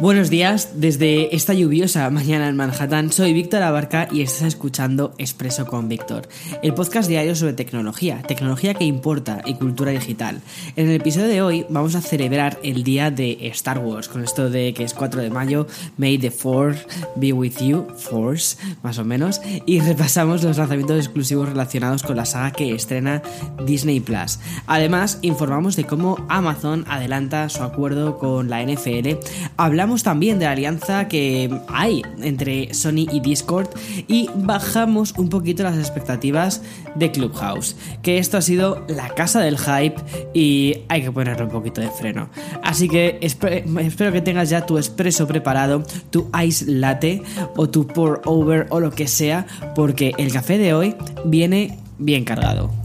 Buenos días, desde esta lluviosa mañana en Manhattan, soy Víctor Abarca y estás escuchando Expreso con Víctor, el podcast diario sobre tecnología, tecnología que importa y cultura digital. En el episodio de hoy vamos a celebrar el día de Star Wars, con esto de que es 4 de mayo, May the Force be with you, Force, más o menos, y repasamos los lanzamientos exclusivos relacionados con la saga que estrena Disney Plus. Además, informamos de cómo Amazon adelanta su acuerdo con la NFL, hablamos también de la alianza que hay entre Sony y Discord y bajamos un poquito las expectativas de Clubhouse, que esto ha sido la casa del hype y hay que ponerle un poquito de freno. Así que espero que tengas ya tu expreso preparado, tu ice latte o tu pour over o lo que sea, porque el café de hoy viene bien cargado.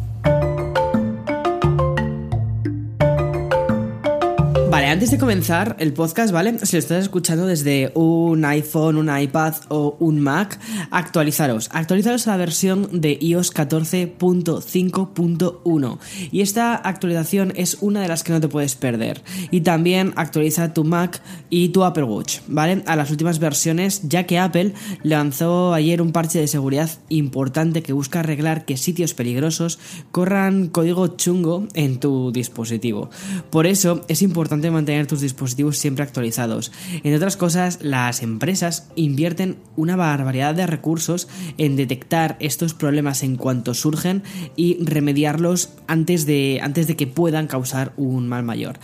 Vale, antes de comenzar el podcast, ¿vale? Si lo estás escuchando desde un iPhone, un iPad o un Mac, actualizaros. Actualizaros a la versión de iOS 14.5.1. Y esta actualización es una de las que no te puedes perder. Y también actualiza tu Mac y tu Apple Watch, ¿vale? A las últimas versiones, ya que Apple lanzó ayer un parche de seguridad importante que busca arreglar que sitios peligrosos corran código chungo en tu dispositivo. Por eso es importante mantener tus dispositivos siempre actualizados. Entre otras cosas, las empresas invierten una barbaridad de recursos en detectar estos problemas en cuanto surgen y remediarlos antes de, antes de que puedan causar un mal mayor.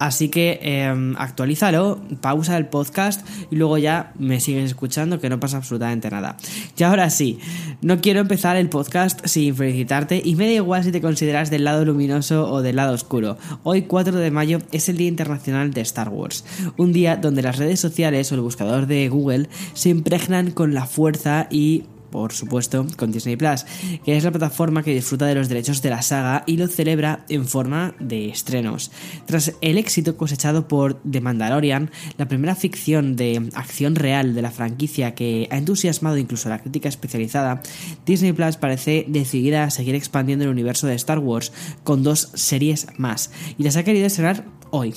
Así que eh, actualízalo, pausa el podcast y luego ya me sigues escuchando que no pasa absolutamente nada. Y ahora sí, no quiero empezar el podcast sin felicitarte y me da igual si te consideras del lado luminoso o del lado oscuro. Hoy 4 de mayo es el Día Internacional de Star Wars, un día donde las redes sociales o el buscador de Google se impregnan con la fuerza y por supuesto, con Disney Plus, que es la plataforma que disfruta de los derechos de la saga y lo celebra en forma de estrenos. Tras el éxito cosechado por The Mandalorian, la primera ficción de acción real de la franquicia que ha entusiasmado incluso a la crítica especializada, Disney Plus parece decidida a seguir expandiendo el universo de Star Wars con dos series más, y las ha querido estrenar hoy.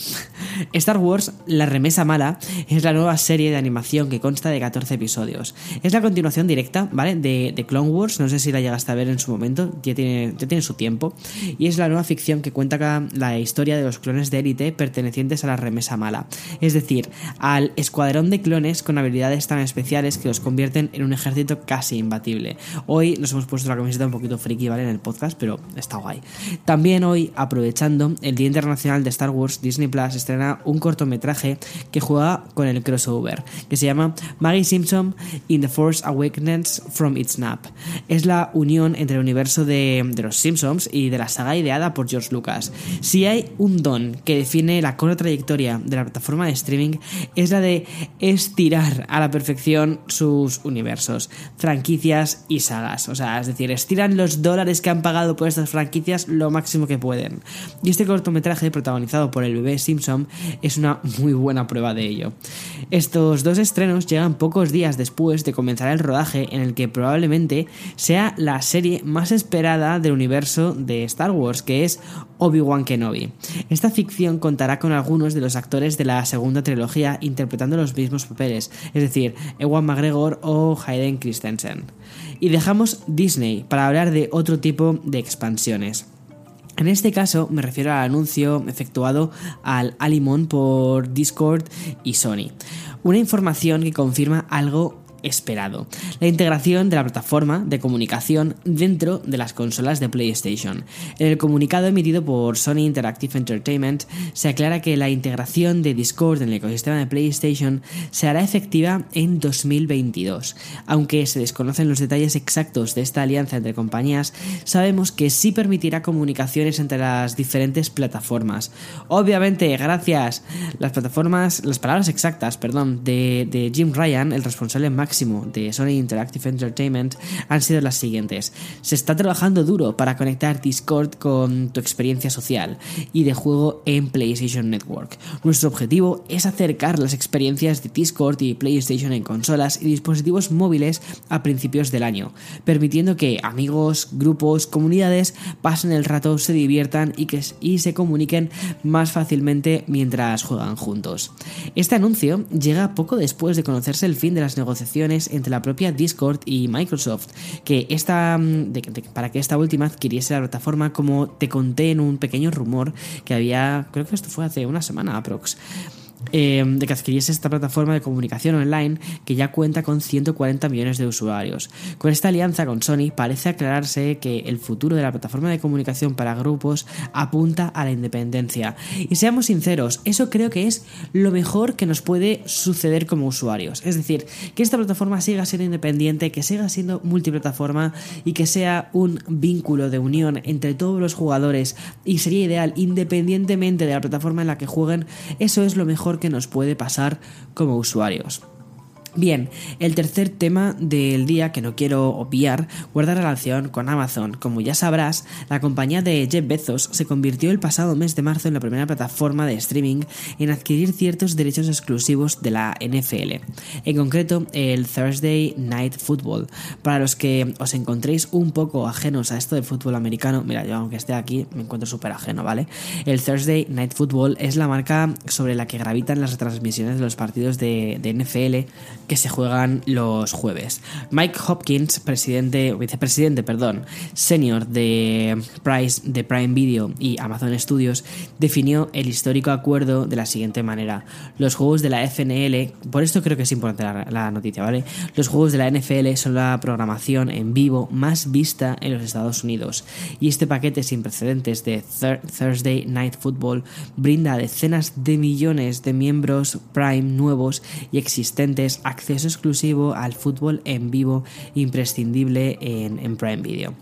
Star Wars, La Remesa Mala, es la nueva serie de animación que consta de 14 episodios. Es la continuación directa, ¿vale? De, Clone Wars, no sé si la llegaste a ver en su momento, ya tiene, ya tiene su tiempo. Y es la nueva ficción que cuenta la historia de los clones de élite pertenecientes a la Remesa Mala. Es decir, al escuadrón de clones con habilidades tan especiales que los convierten en un ejército casi imbatible. Hoy nos hemos puesto la camiseta un poquito friki, ¿vale? En el podcast, pero está guay. También hoy, aprovechando el Día Internacional de Star Wars, Disney Plus estrena un cortometraje que juega con el crossover, que se llama Maggie Simpson in the Force Awakens from its Nap. Es la unión entre el universo de, de los Simpsons y de la saga ideada por George Lucas. Si hay un don que define la corta trayectoria de la plataforma de streaming, es la de estirar a la perfección sus universos, franquicias y sagas. O sea, es decir, estiran los dólares que han pagado por estas franquicias lo máximo que pueden. Y este cortometraje, protagonizado por el bebé Simpson es una muy buena prueba de ello. Estos dos estrenos llegan pocos días después de comenzar el rodaje en el que probablemente sea la serie más esperada del universo de Star Wars, que es Obi-Wan Kenobi. Esta ficción contará con algunos de los actores de la segunda trilogía interpretando los mismos papeles, es decir, Ewan McGregor o Hayden Christensen. Y dejamos Disney para hablar de otro tipo de expansiones. En este caso me refiero al anuncio efectuado al Alimon por Discord y Sony. Una información que confirma algo esperado, la integración de la plataforma de comunicación dentro de las consolas de PlayStation. En el comunicado emitido por Sony Interactive Entertainment se aclara que la integración de Discord en el ecosistema de PlayStation se hará efectiva en 2022. Aunque se desconocen los detalles exactos de esta alianza entre compañías, sabemos que sí permitirá comunicaciones entre las diferentes plataformas. Obviamente, gracias las plataformas, las palabras exactas, perdón, de, de Jim Ryan, el responsable máximo de Sony Interactive Entertainment, han sido las siguientes. Se está trabajando duro para conectar Discord con tu experiencia social y de juego en PlayStation Network. Nuestro objetivo es acercar las experiencias de Discord y PlayStation en consolas y dispositivos móviles a principios del año, permitiendo que amigos, grupos, comunidades pasen el rato, se diviertan y, que, y se comuniquen más fácilmente mientras juegan juntos. Este anuncio llega poco después de conocerse el fin de las negociaciones entre la propia Discord y Microsoft, que esta, de, para que esta última adquiriese la plataforma como te conté en un pequeño rumor que había, creo que esto fue hace una semana aprox. Eh, de que adquiriese esta plataforma de comunicación online que ya cuenta con 140 millones de usuarios. Con esta alianza con Sony parece aclararse que el futuro de la plataforma de comunicación para grupos apunta a la independencia. Y seamos sinceros, eso creo que es lo mejor que nos puede suceder como usuarios. Es decir, que esta plataforma siga siendo independiente, que siga siendo multiplataforma y que sea un vínculo de unión entre todos los jugadores y sería ideal independientemente de la plataforma en la que jueguen. Eso es lo mejor que nos puede pasar como usuarios. Bien, el tercer tema del día que no quiero obviar guarda relación con Amazon. Como ya sabrás, la compañía de Jeff Bezos se convirtió el pasado mes de marzo en la primera plataforma de streaming en adquirir ciertos derechos exclusivos de la NFL, en concreto el Thursday Night Football. Para los que os encontréis un poco ajenos a esto del fútbol americano, mira, yo aunque esté aquí me encuentro súper ajeno, ¿vale? El Thursday Night Football es la marca sobre la que gravitan las retransmisiones de los partidos de, de NFL que se juegan los jueves. Mike Hopkins, presidente, vicepresidente, perdón, senior de, Price, de Prime Video y Amazon Studios, definió el histórico acuerdo de la siguiente manera. Los juegos de la FNL, por esto creo que es importante la, noticia, ¿vale? Los juegos de la NFL son la programación en vivo más vista en los Estados Unidos y este paquete sin precedentes de Thursday Night Football brinda a decenas de millones de miembros Prime nuevos y existentes acceso exclusivo al fútbol en vivo imprescindible en, Prime Video.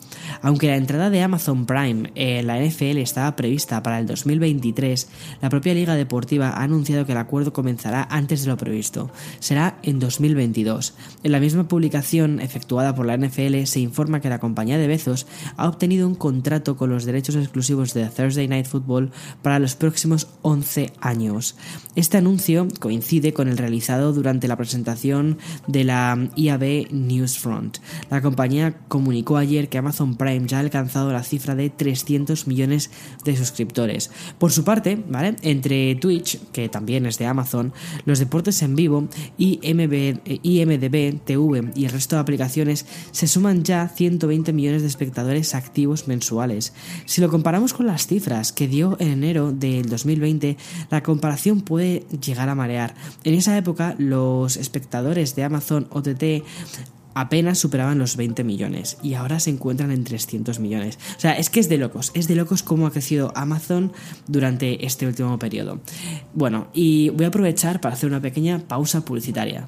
Aunque la entrada de Amazon Prime en la NFL estaba prevista para el 2023, la propia Liga Deportiva ha anunciado que el acuerdo comenzará antes de lo previsto. Será en 2022. En la misma publicación efectuada por la NFL se informa que la compañía de Bezos ha obtenido un contrato con los derechos exclusivos de Thursday Night Football para los próximos 11 años. Este anuncio coincide con el realizado durante la presentación de la IAB Newsfront. La compañía comunicó ayer que Amazon Prime ya ha alcanzado la cifra de 300 millones de suscriptores. Por su parte. Entre Twitch, que también es de Amazon, los deportes en vivo, IMB, IMDB, TV y el resto de aplicaciones se suman ya 120 millones de espectadores activos mensuales. Si lo comparamos con las cifras que dio en enero del 2020, la comparación puede llegar a marear. En esa época, los espectadores de Amazon OTT apenas superaban los 20 millones y ahora se encuentran en 300 millones. O sea, es que es de locos, es de locos cómo ha crecido Amazon durante este último periodo. Bueno, y voy a aprovechar para hacer una pequeña pausa publicitaria.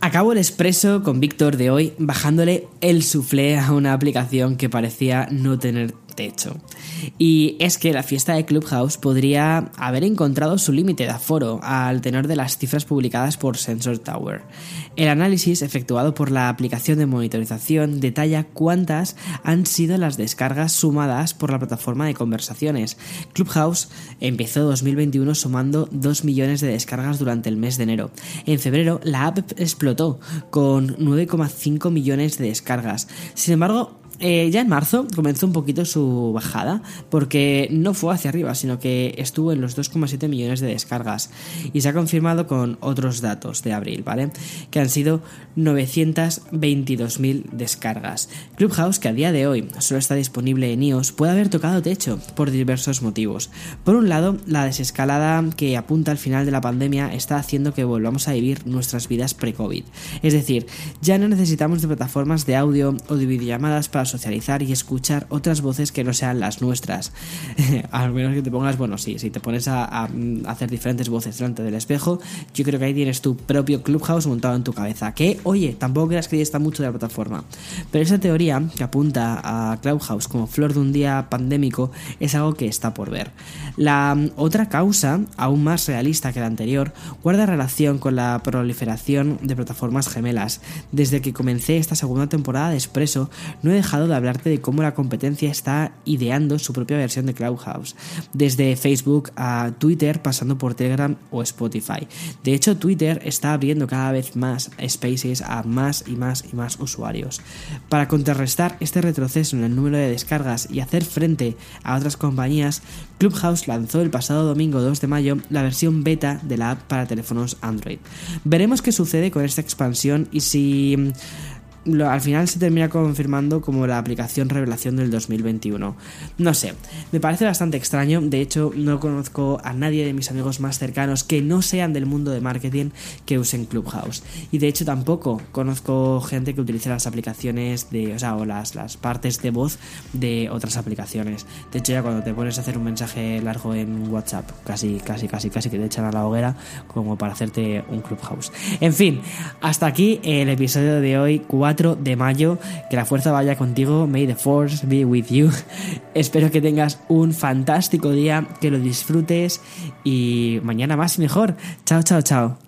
Acabo el expreso con Víctor de hoy bajándole el soufflé a una aplicación que parecía no tener techo. Y es que la fiesta de Clubhouse podría haber encontrado su límite de aforo al tenor de las cifras publicadas por Sensor Tower. El análisis efectuado por la aplicación de monitorización detalla cuántas han sido las descargas sumadas por la plataforma de conversaciones. Clubhouse empezó 2021 sumando 2 millones de descargas durante el mes de enero. En febrero la app explotó con 9,5 millones de descargas. Sin embargo, eh, ya en marzo comenzó un poquito su bajada, porque no fue hacia arriba, sino que estuvo en los 2,7 millones de descargas. Y se ha confirmado con otros datos de abril, ¿vale? Que han sido 922.000 descargas. Clubhouse, que a día de hoy solo está disponible en iOS, puede haber tocado techo por diversos motivos. Por un lado, la desescalada que apunta al final de la pandemia está haciendo que volvamos a vivir nuestras vidas pre-COVID. Es decir, ya no necesitamos de plataformas de audio o de videollamadas para socializar y escuchar otras voces que no sean las nuestras. Al menos que te pongas, bueno, sí, si te pones a, hacer diferentes voces delante del espejo, yo creo que ahí tienes tu propio Clubhouse montado en tu cabeza. Que, oye, tampoco creas que está mucho de la plataforma. Pero esa teoría que apunta a Clubhouse como flor de un día pandémico es algo que está por ver. La mm, otra causa, aún más realista que la anterior, guarda relación con la proliferación de plataformas gemelas. Desde que comencé esta segunda temporada de Expreso, no he dejado de hablarte de cómo la competencia está ideando su propia versión de Clubhouse, desde Facebook a Twitter pasando por Telegram o Spotify. De hecho, Twitter está abriendo cada vez más spaces a más y más y más usuarios. Para contrarrestar este retroceso en el número de descargas y hacer frente a otras compañías, Clubhouse lanzó el pasado domingo 2 de mayo la versión beta de la app para teléfonos Android. Veremos qué sucede con esta expansión y si al final se termina confirmando como la aplicación revelación del 2021. No sé, me parece bastante extraño, de hecho no conozco a nadie de mis amigos más cercanos que no sean del mundo de marketing que usen Clubhouse. Y de hecho tampoco conozco gente que utilice las aplicaciones de, o sea, o las, las partes de voz de otras aplicaciones. De hecho ya cuando te pones a hacer un mensaje largo en WhatsApp, casi, casi, casi, casi que te echan a la hoguera como para hacerte un Clubhouse. En fin, hasta aquí el episodio de hoy, 4 de mayo. Que la fuerza vaya contigo. May the force be with you. Espero que tengas un fantástico día, que lo disfrutes y mañana más y mejor. Chao, chao, chao.